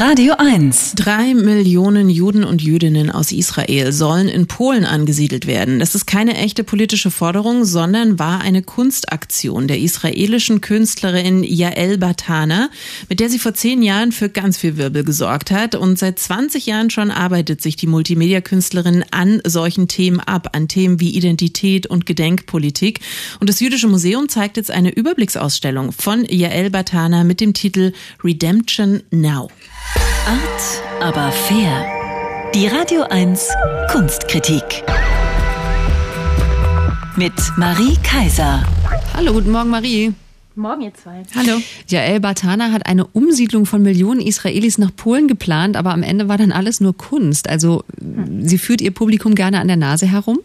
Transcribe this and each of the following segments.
Radio 1. Drei Millionen Juden und Jüdinnen aus Israel sollen in Polen angesiedelt werden. Das ist keine echte politische Forderung, sondern war eine Kunstaktion der israelischen Künstlerin Yael Batana, mit der sie vor zehn Jahren für ganz viel Wirbel gesorgt hat. Und seit 20 Jahren schon arbeitet sich die Multimedia-Künstlerin an solchen Themen ab, an Themen wie Identität und Gedenkpolitik. Und das Jüdische Museum zeigt jetzt eine Überblicksausstellung von Yael Batana mit dem Titel Redemption Now. Art, aber fair. Die Radio 1 Kunstkritik. Mit Marie Kaiser. Hallo, guten Morgen, Marie. Morgen, ihr zwei. Hallo. Jael Batana hat eine Umsiedlung von Millionen Israelis nach Polen geplant, aber am Ende war dann alles nur Kunst. Also, sie führt ihr Publikum gerne an der Nase herum?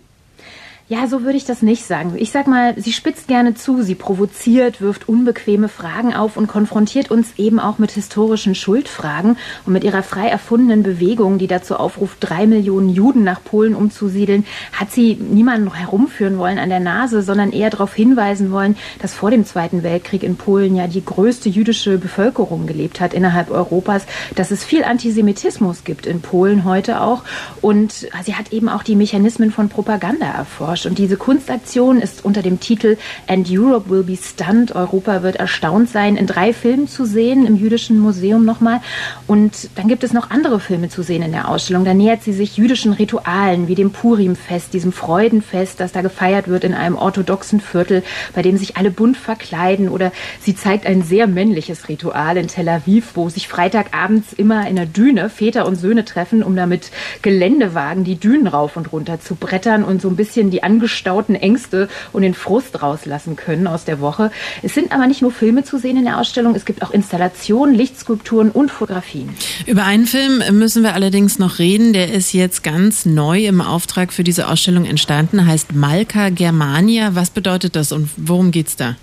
Ja, so würde ich das nicht sagen. Ich sag mal, sie spitzt gerne zu, sie provoziert, wirft unbequeme Fragen auf und konfrontiert uns eben auch mit historischen Schuldfragen und mit ihrer frei erfundenen Bewegung, die dazu aufruft, drei Millionen Juden nach Polen umzusiedeln, hat sie niemanden noch herumführen wollen an der Nase, sondern eher darauf hinweisen wollen, dass vor dem Zweiten Weltkrieg in Polen ja die größte jüdische Bevölkerung gelebt hat innerhalb Europas, dass es viel Antisemitismus gibt in Polen heute auch und sie hat eben auch die Mechanismen von Propaganda erforscht erforscht. Und diese Kunstaktion ist unter dem Titel And Europe Will Be Stunned, Europa wird erstaunt sein, in drei Filmen zu sehen, im Jüdischen Museum nochmal. Und dann gibt es noch andere Filme zu sehen in der Ausstellung. Da nähert sie sich jüdischen Ritualen wie dem Purimfest, diesem Freudenfest, das da gefeiert wird in einem orthodoxen Viertel, bei dem sich alle bunt verkleiden. Oder sie zeigt ein sehr männliches Ritual in Tel Aviv, wo sich Freitagabends immer in der Düne Väter und Söhne treffen, um damit Geländewagen die Dünen rauf und runter zu brettern und so ein bisschen die angestauten Ängste und den Frust rauslassen können aus der Woche. Es sind aber nicht nur Filme zu sehen in der Ausstellung, es gibt auch Installationen, Lichtskulpturen und Fotografien. Über einen Film müssen wir allerdings noch reden, der ist jetzt ganz neu im Auftrag für diese Ausstellung entstanden, heißt Malka Germania. Was bedeutet das und worum geht's da?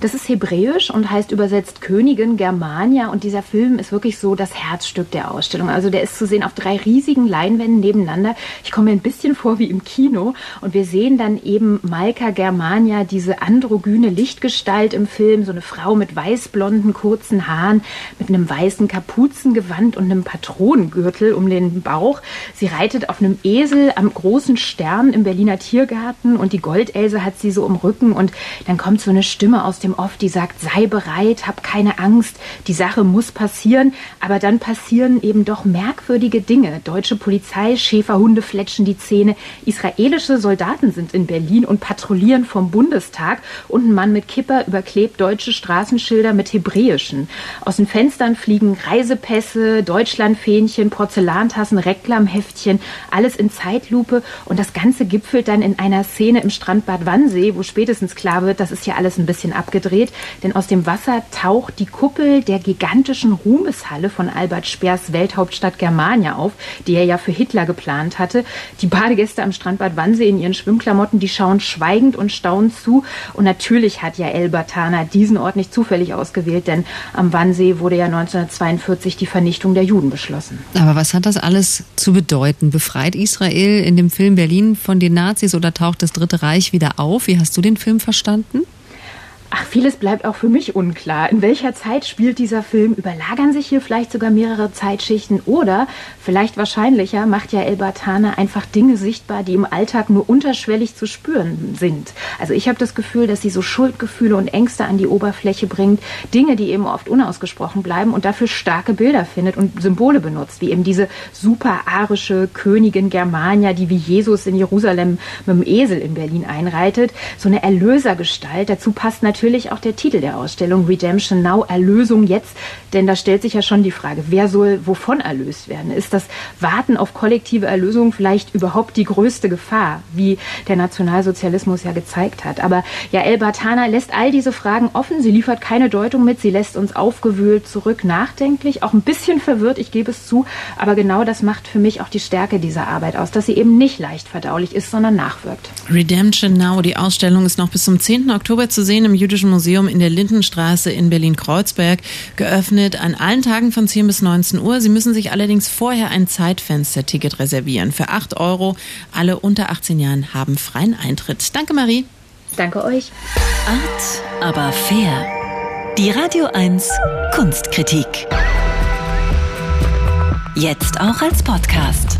Das ist hebräisch und heißt übersetzt Königin Germania. Und dieser Film ist wirklich so das Herzstück der Ausstellung. Also der ist zu sehen auf drei riesigen Leinwänden nebeneinander. Ich komme mir ein bisschen vor wie im Kino. Und wir sehen dann eben Malka Germania, diese androgyne Lichtgestalt im Film. So eine Frau mit weißblonden, kurzen Haaren, mit einem weißen Kapuzengewand und einem Patronengürtel um den Bauch. Sie reitet auf einem Esel am großen Stern im Berliner Tiergarten. Und die Goldelse hat sie so im Rücken. Und dann kommt so eine Stimme aus dem Off, die sagt, sei bereit, hab keine Angst, die Sache muss passieren, aber dann passieren eben doch merkwürdige Dinge. Deutsche Polizei, Schäferhunde fletschen die Zähne, israelische Soldaten sind in Berlin und patrouillieren vom Bundestag. Und ein Mann mit Kipper überklebt deutsche Straßenschilder mit hebräischen. Aus den Fenstern fliegen Reisepässe, Deutschlandfähnchen, Porzellantassen, Reklamheftchen, alles in Zeitlupe. Und das Ganze gipfelt dann in einer Szene im Strandbad Wannsee, wo spätestens klar wird, das ist ja alles ein bisschen abgedreht, denn aus dem Wasser taucht die Kuppel der gigantischen Ruhmeshalle von Albert Speers Welthauptstadt Germania auf, die er ja für Hitler geplant hatte. Die Badegäste am Strandbad Wannsee in ihren Schwimmklamotten, die schauen schweigend und staunend zu. Und natürlich hat ja El Batana diesen Ort nicht zufällig ausgewählt, denn am Wannsee wurde ja 1942 die Vernichtung der Juden beschlossen. Aber was hat das alles zu bedeuten? Befreit Israel in dem Film Berlin von den Nazis oder taucht das Dritte Reich wieder auf? Wie hast du den Film verstanden? Ach, vieles bleibt auch für mich unklar. In welcher Zeit spielt dieser Film? Überlagern sich hier vielleicht sogar mehrere Zeitschichten? Oder, vielleicht wahrscheinlicher, macht ja El Batana einfach Dinge sichtbar, die im Alltag nur unterschwellig zu spüren sind. Also ich habe das Gefühl, dass sie so Schuldgefühle und Ängste an die Oberfläche bringt, Dinge, die eben oft unausgesprochen bleiben und dafür starke Bilder findet und Symbole benutzt, wie eben diese super arische Königin Germania, die wie Jesus in Jerusalem mit dem Esel in Berlin einreitet. So eine Erlösergestalt. Dazu passt natürlich natürlich auch der Titel der Ausstellung Redemption Now, Erlösung jetzt, denn da stellt sich ja schon die Frage, wer soll wovon erlöst werden? Ist das Warten auf kollektive Erlösung vielleicht überhaupt die größte Gefahr, wie der Nationalsozialismus ja gezeigt hat? Aber ja, El Batana lässt all diese Fragen offen, sie liefert keine Deutung mit, sie lässt uns aufgewühlt zurück, nachdenklich, auch ein bisschen verwirrt, ich gebe es zu, aber genau das macht für mich auch die Stärke dieser Arbeit aus, dass sie eben nicht leicht verdaulich ist, sondern nachwirkt. Redemption Now, die Ausstellung ist noch bis zum 10. Oktober zu sehen im Jüdischen Museum in der Lindenstraße in Berlin-Kreuzberg geöffnet an allen Tagen von 10 bis 19 Uhr. Sie müssen sich allerdings vorher ein Zeitfenster-Ticket reservieren. Für 8 Euro. Alle unter 18 Jahren haben freien Eintritt. Danke, Marie. Danke euch. Art, aber fair. Die Radio 1 Kunstkritik. Jetzt auch als Podcast.